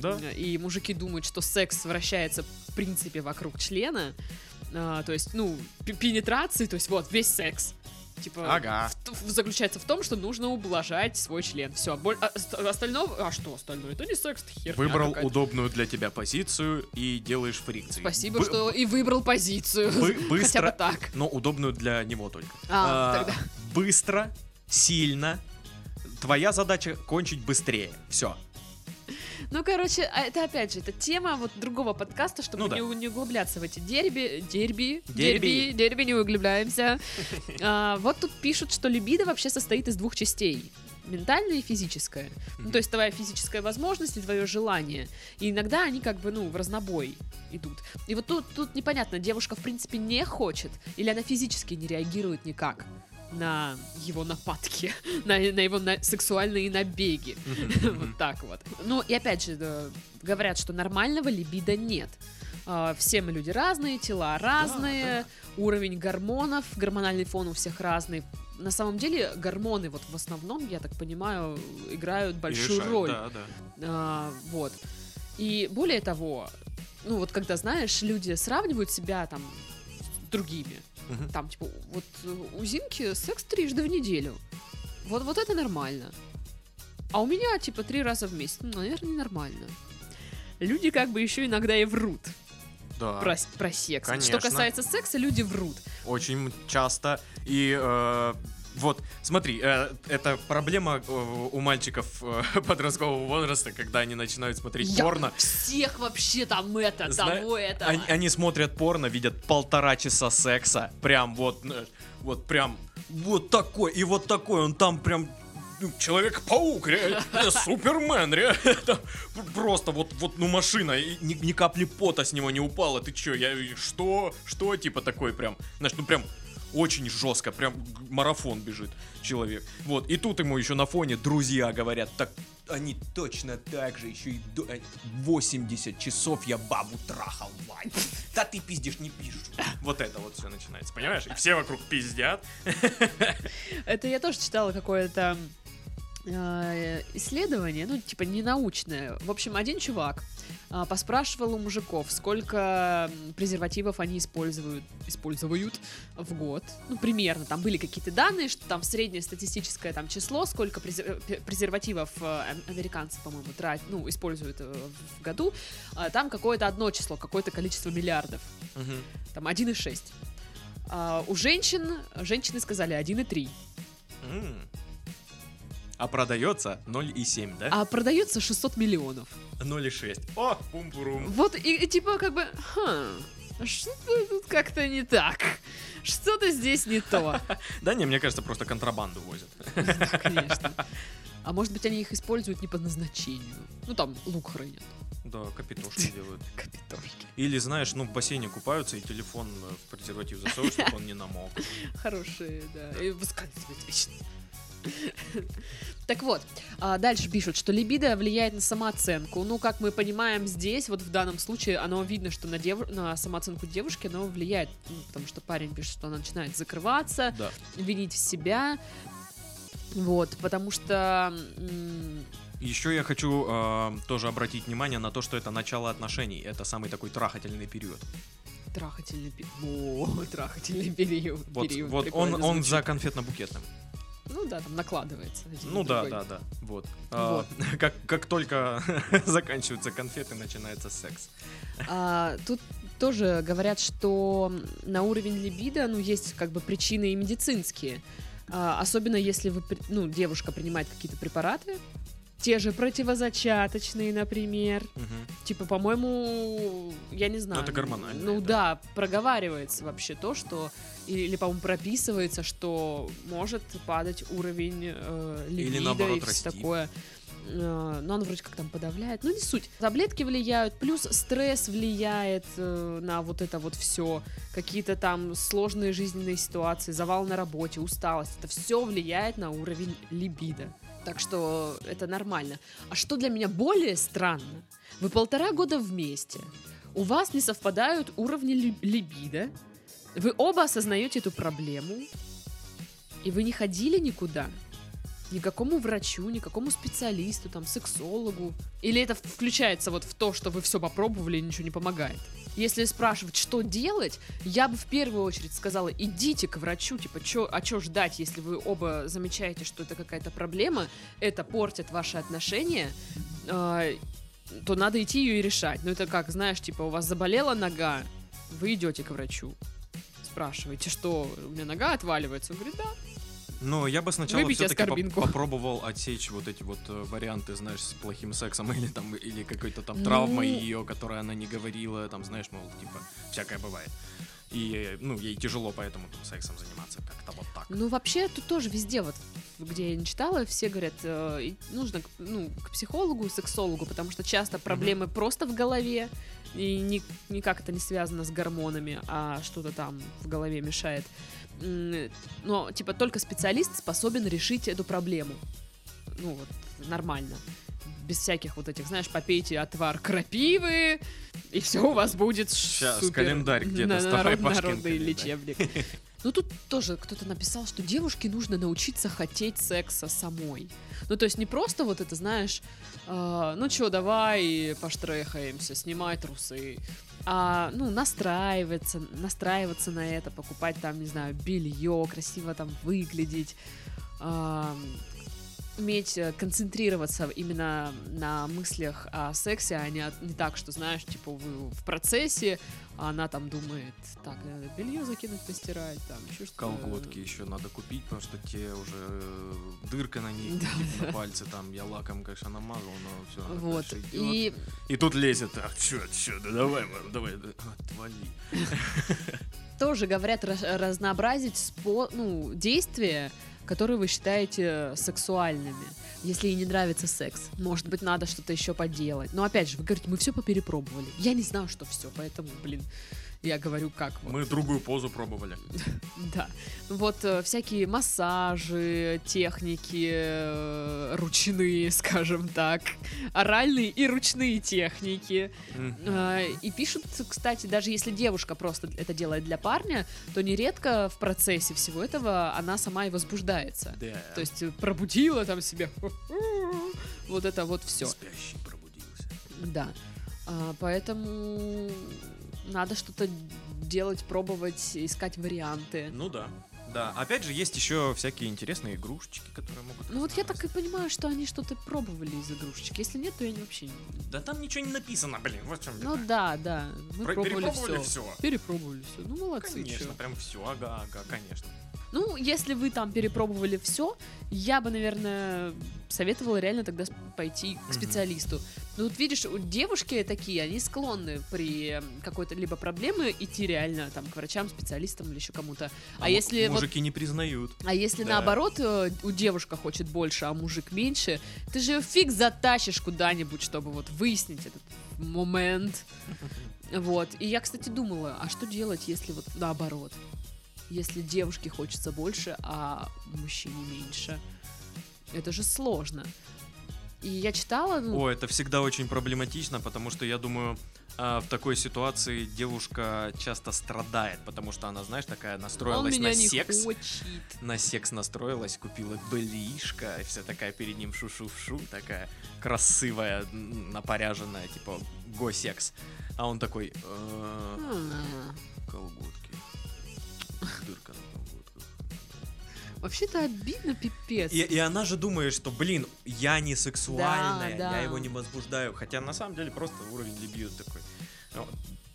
Да? и мужики думают, что секс вращается, в принципе, вокруг члена, А, то есть, ну, пенетрации, то есть, вот, весь секс. Типа, Ага. в- в- заключается в том, что нужно ублажать свой член. Все, остального... А что остальное? Это не секс, это херня Выбрал удобную для тебя позицию и делаешь фрикции. Спасибо, Бы- что и выбрал позицию. бы- <laughs> Хотя быстро, бы так. но удобную для него только. А, тогда. Быстро, сильно. Твоя задача кончить быстрее. Все. Ну, короче, а это опять же, это тема вот другого подкаста, чтобы Ну да. не, не углубляться в эти дерби, дерби, Дерби. дерби, дерби, не углубляемся. <laughs> А, вот тут пишут, что либидо вообще состоит из двух частей. Ментальное и физическое. Ну, Мгм. то есть твоя физическая возможность и твое желание. И иногда они как бы, ну, в разнобой идут. И вот тут, тут непонятно, девушка в принципе не хочет, или она физически не реагирует никак на его нападки, <laughs> на, на его на- сексуальные набеги. <laughs> Вот так вот. Ну, и опять же, говорят, что нормального либидо нет. А, Все мы люди разные, тела разные, уровень гормонов, гормональный фон у всех разный. На самом деле гормоны вот в основном, я так понимаю, играют большую роль. Да, да. А, вот. И более того, ну вот когда, знаешь, люди сравнивают себя там с другими, Мгм. там, типа, вот э, у Зинки секс трижды в неделю. Вот, вот это нормально. А у меня, типа, три раза в месяц. Ну, наверное, ненормально. Люди как бы еще иногда и врут Да. про, про секс. Что конечно. касается секса, люди врут. Очень часто. И э, вот, смотри, э, это проблема э, у мальчиков э, <laughs> подросткового возраста, когда они начинают смотреть Я порно. Всех вообще там это, Зна- того, это. Они, они смотрят порно, видят полтора часа секса, прям вот, э, вот прям вот такой и вот такой, он там прям ну, Человек-паук, реально, э, <laughs> Супермен, реально, <laughs> просто вот, вот, ну, машина, и ни, ни капли пота с него не упало, ты чё, я, что, что, типа, такой прям, знаешь, ну, прям очень жестко, прям марафон бежит человек, вот, и тут ему еще на фоне друзья говорят, так, они точно так же еще и до- э, 80 часов я бабу трахал, Вань. Да ты пиздишь, не пишу. Вот это вот все начинается, понимаешь? И все вокруг пиздят. Это я тоже читала какое-то э, исследование, ну, типа, не научное. В общем, один чувак а, поспрашивал у мужиков, сколько презервативов они используют, используют в год. Ну, примерно, там были какие-то данные, что там среднее статистическое там число, сколько презер- презервативов э, ам- американцы, по-моему, тратят, ну, используют э, в году. А там какое-то одно число, какое-то количество миллиардов. Там 1,6. А у женщин, женщины сказали 1,3. М. А продается 0,7, да? А продается 600 миллионов. 0,6. О, пум-пурум. Вот и, и типа как бы, хм, что-то тут как-то не так. Что-то здесь не то. <laughs> Да не, мне кажется, просто контрабанду возят. Конечно. А может быть, они их используют не по назначению. Ну, там, лук хранят. Да, капитошки делают. <laughs> Капитошки. Или, знаешь, ну, в бассейне купаются, и телефон э, в презерватив засовывают, чтобы он не намок. <laughs> Хорошие, да. И выскальзывает вечно. Так вот, а, дальше пишут, что либидо влияет на самооценку. Ну, как мы понимаем, здесь, вот в данном случае, оно видно, что на, дев... на самооценку девушки оно влияет, ну, потому что парень пишет, что она начинает закрываться, Да. винить в себя. Вот, потому что... Еще я хочу э, тоже обратить внимание на то, что это начало отношений. Это самый такой трахательный период. Трахательный период. О, <laughs> трахательный период. Вот, период. вот он, он звучит. за конфетно-букетным. Ну да, там накладывается. Ну да, другой. да, да. Вот. А, <laughs> как, как только <laughs> заканчиваются конфеты, начинается секс. А, тут тоже говорят, что на уровень либидо, ну, есть как бы причины и медицинские. А, особенно если вы, ну, девушка принимает какие-то препараты, те же противозачаточные, например. Мгм. Типа, по-моему, я не знаю. это гормональное, Ну да. да, проговаривается вообще то, что или, по-моему, прописывается, что может падать уровень э, либидо наоборот, и все расти. такое. Э, Но он вроде как там подавляет. Ну, не суть. Таблетки влияют, плюс стресс влияет э, на вот это вот все. Какие-то там сложные жизненные ситуации, завал на работе, усталость. Это все влияет на уровень либидо. Так что это нормально. А что для меня более странно, вы полтора года вместе, у вас не совпадают уровни ли- либидо, вы оба осознаете эту проблему, и вы не ходили никуда, никакому врачу, никакому специалисту, там, сексологу. Или это включается вот в то, что вы все попробовали и ничего не помогает? Если спрашивать, что делать, я бы в первую очередь сказала, идите к врачу, типа, чё, а что ждать, если вы оба замечаете, что это какая-то проблема, это портит ваши отношения, э, то надо идти ее и решать. Ну это как, знаешь, типа, у вас заболела нога, вы идете к врачу, спрашиваете, что, у меня нога отваливается, он говорит, да, Но я бы сначала все-таки аскорбинку. попробовал отсечь вот эти вот э, варианты, знаешь, с плохим сексом <laughs> или там или какой-то там Ну. травмой ее, которой она не говорила, там, знаешь, мол, типа, всякое бывает. И, ну, ей тяжело поэтому там, сексом заниматься как-то вот так. Ну, вообще, тут тоже везде, вот, где я не читала, все говорят, э, нужно ну, к психологу, сексологу, потому что часто проблемы просто в голове, и ни- никак это не связано с гормонами, а что-то там в голове мешает. Но, типа, только специалист способен решить эту проблему. Ну, вот, нормально. Без всяких вот этих, знаешь, попейте отвар крапивы, и все у вас будет Щас, супер. календарь где На- доставай, народ- Народный лечебник. Ну тут тоже кто-то написал, что девушке нужно научиться хотеть секса самой. Ну то есть не просто вот это, знаешь, э, ну чё, давай поштрехаемся, снимай трусы. А, ну, настраиваться, настраиваться на это, покупать там, не знаю, белье, красиво там выглядеть, ам, уметь э, концентрироваться именно на мыслях о сексе, а не, не так, что, знаешь, типа вы в процессе, а она там думает, так, надо белье закинуть, постирать, там еще что-то. Колготки еще надо купить, потому что те уже э, дырка на них, Да, на пальце там, я лаком, конечно, намазал, но все, Вот. и... И тут лезет, а чё, чё, да давай, давай, да, отвали. <laughs> тоже говорят раз- разнообразить спо- ну, действия, которые вы считаете сексуальными. Если ей не нравится секс, может быть, надо что-то еще поделать. Но опять же, вы говорите, мы все поперепробовали. Я не знаю, что все, поэтому, блин, я говорю, как вот. Мы другую позу пробовали. <laughs> Да. Вот э, всякие массажи, техники э, ручные, <laughs> скажем так, оральные и ручные техники. Э, И пишут, кстати, даже если девушка просто это делает для парня, то нередко в процессе всего этого она сама и возбуждается. Да. То есть пробудила там себе <laughs> вот это вот все. Спящий пробудился. Да. А, Поэтому надо что-то делать, пробовать, искать варианты. Ну да. Да, опять же, есть еще всякие интересные игрушечки, которые могут... Ну вот я так и понимаю, что они что-то пробовали из игрушечек. Если нет, то я не- вообще не. Да там ничего не написано, блин, вот в чем Ну да, да. Мы Про- пробовали перепробовали все. все. Перепробовали все. Ну молодцы. Конечно, чё. прям все, ага, ага, конечно. Ну, если вы там перепробовали все, я бы, наверное, советовала реально тогда пойти к специалисту. Ну вот видишь, девушки такие, они склонны при какой-то либо проблеме идти реально там к врачам, специалистам или еще кому-то. А, му- если вот мужики не признают. а если Да. наоборот, э, у девушка хочет больше, а мужик меньше, ты же фиг затащишь куда-нибудь, чтобы вот выяснить этот момент. <laughs> Вот. И я, кстати, думала, а что делать, если вот наоборот? Если девушке хочется больше, а мужчине меньше. Это же сложно. И я читала, ну, О, это всегда очень проблематично, потому что я думаю, а, в такой ситуации девушка часто страдает, потому что она, знаешь, такая настроилась на секс. хочет. На секс настроилась, купила белишко, и вся такая перед ним шу-шу-шу, такая красивая, напоряженная, типа го-секс. А он такой, «Э, А, колготки. Дырка на колготках. Вообще-то обидно, пипец. И, и она же думает, что, блин, я не сексуальная, Да, да. я его не возбуждаю. Хотя на самом деле просто уровень либидо такой. Ну,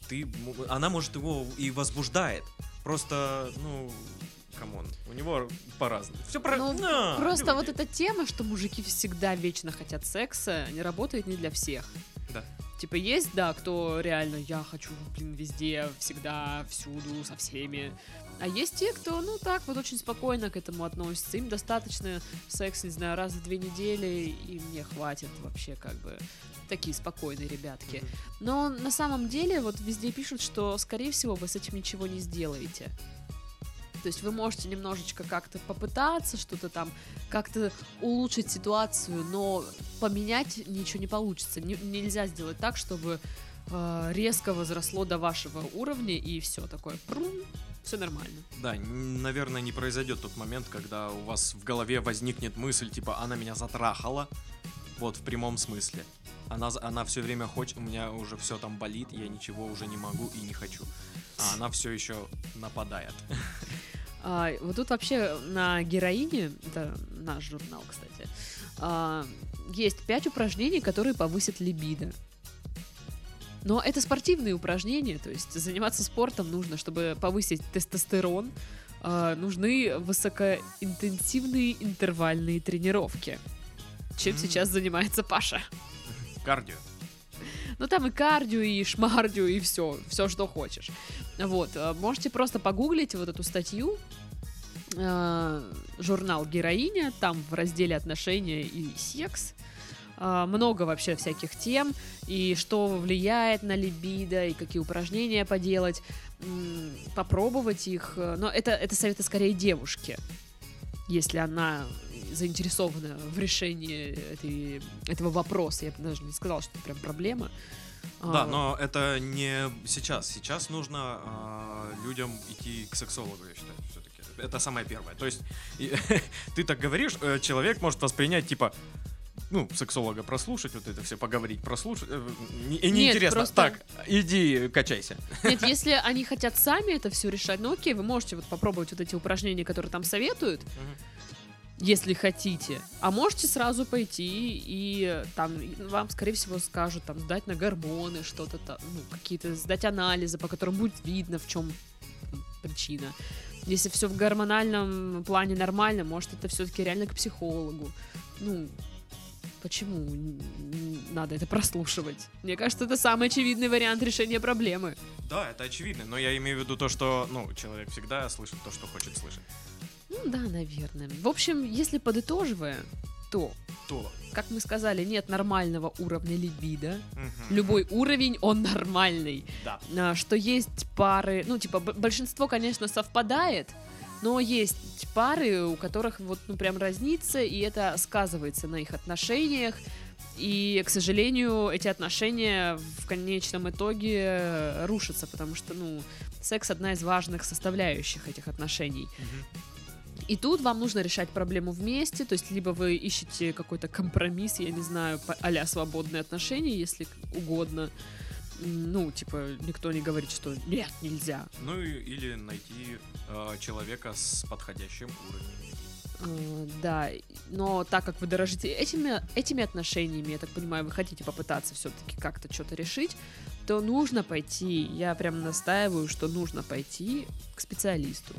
Ты, она, может, его и возбуждает. Просто, ну, come on, у него по-разному. Все про... Ну, на, Просто люди. вот эта тема, что мужики всегда вечно хотят секса, не работает не для всех. Да. Типа есть, да, кто реально, я хочу, блин, везде, всегда, всюду, со всеми. А есть те, кто, ну так, вот очень спокойно к этому относится. Им достаточно секс, не знаю, раз в две недели, и мне хватит вообще, как бы, такие спокойные ребятки. Но на самом деле вот везде пишут, что, скорее всего, вы с этим ничего не сделаете. То есть вы можете немножечко как-то попытаться что-то там, как-то улучшить ситуацию, но поменять ничего не получится. Не- нельзя сделать так, чтобы э, резко возросло до вашего уровня и все такое. Все нормально. Да, наверное, не произойдет тот момент, когда у вас в голове возникнет мысль, типа, она меня затрахала, вот в прямом смысле. Она, она все время хочет, у меня уже все там болит, я ничего уже не могу и не хочу. А она все еще нападает. А, вот тут вообще на героине, это наш журнал, кстати, а, есть пять упражнений, которые повысят либидо. Но это спортивные упражнения, то есть заниматься спортом нужно, чтобы повысить тестостерон, а, нужны высокоинтенсивные интервальные тренировки. Чем М. сейчас занимается Паша? Кардио. Ну там и кардио, и шмардио, и все, все, что хочешь. Вот, э, можете просто погуглить вот эту статью, э, журнал «Героиня», там в разделе «Отношения и секс» э, много вообще всяких тем, и что влияет на либидо, и какие упражнения поделать, попробовать их. Но это, это советы скорее девушке, если она заинтересована в решении этой, этого вопроса. Я бы даже не сказала, что это прям проблема. Да, А, но это не сейчас. Сейчас нужно а, людям идти к сексологу, я считаю, все-таки. Это самое первое. То есть <laughs> ты так говоришь, э, человек может воспринять типа ну, сексолога прослушать, вот это все поговорить, прослушать. э, не- И Нет, просто- Так, иди качайся. Нет, <laughs> если они хотят сами это все решать, ну окей, вы можете вот попробовать вот эти упражнения, которые там советуют, если хотите. А можете сразу пойти и там вам, скорее всего, скажут там сдать на гормоны, что-то там, ну, какие-то сдать анализы, по которым будет видно, в чем причина. Если все в гормональном плане нормально, может, это все-таки реально к психологу. Ну, почему надо это прослушивать? Мне кажется, это самый очевидный вариант решения проблемы. Да, это очевидно, но я имею в виду то, что, ну, человек всегда слышит то, что хочет слышать. Ну да, наверное. В общем, если подытоживая, то, То. как мы сказали, нет нормального уровня либидо. Мгм. Любой уровень, он нормальный. Да. А, Что есть пары, ну, типа, большинство, конечно, совпадает, но есть пары, у которых вот, ну, прям разница, и это сказывается на их отношениях. И, к сожалению, эти отношения в конечном итоге э, рушатся, потому что, ну, секс одна из важных составляющих этих отношений. Мгм. И тут вам нужно решать проблему вместе, то есть либо вы ищете какой-то компромисс, я не знаю, а-ля свободные отношения, если угодно. Ну, типа, никто не говорит, что нет, нельзя. Ну и- или найти э, человека с подходящим уровнем. Э, Да, но так как вы дорожите этими, этими отношениями, я так понимаю, вы хотите попытаться все-таки как-то что-то решить, то нужно пойти, я прям настаиваю, что нужно пойти к специалисту,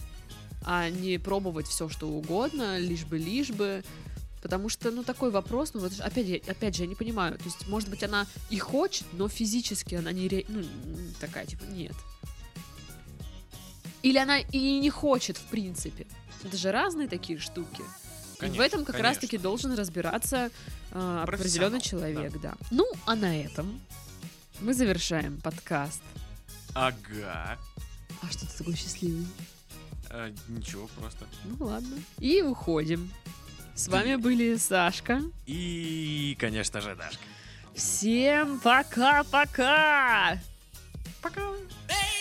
а не пробовать все, что угодно, лишь бы, лишь бы, Потому что, ну, такой вопрос, ну, вот опять, опять же, я не понимаю. То есть, может быть, она и хочет, но физически она не... ре- Ну, такая, типа, нет. Или она и не хочет, в принципе. Это же разные такие штуки. И в Конечно, этом как конечно. раз-таки должен разбираться э, Профессионал, определенный человек, да. Ну, а на этом мы завершаем подкаст. Ага. А что ты такой счастливый? Э, ничего, просто. Ну ладно. И уходим. С вами были Сашка. И, конечно же, Дашка. Всем пока-пока! Пока. Hey!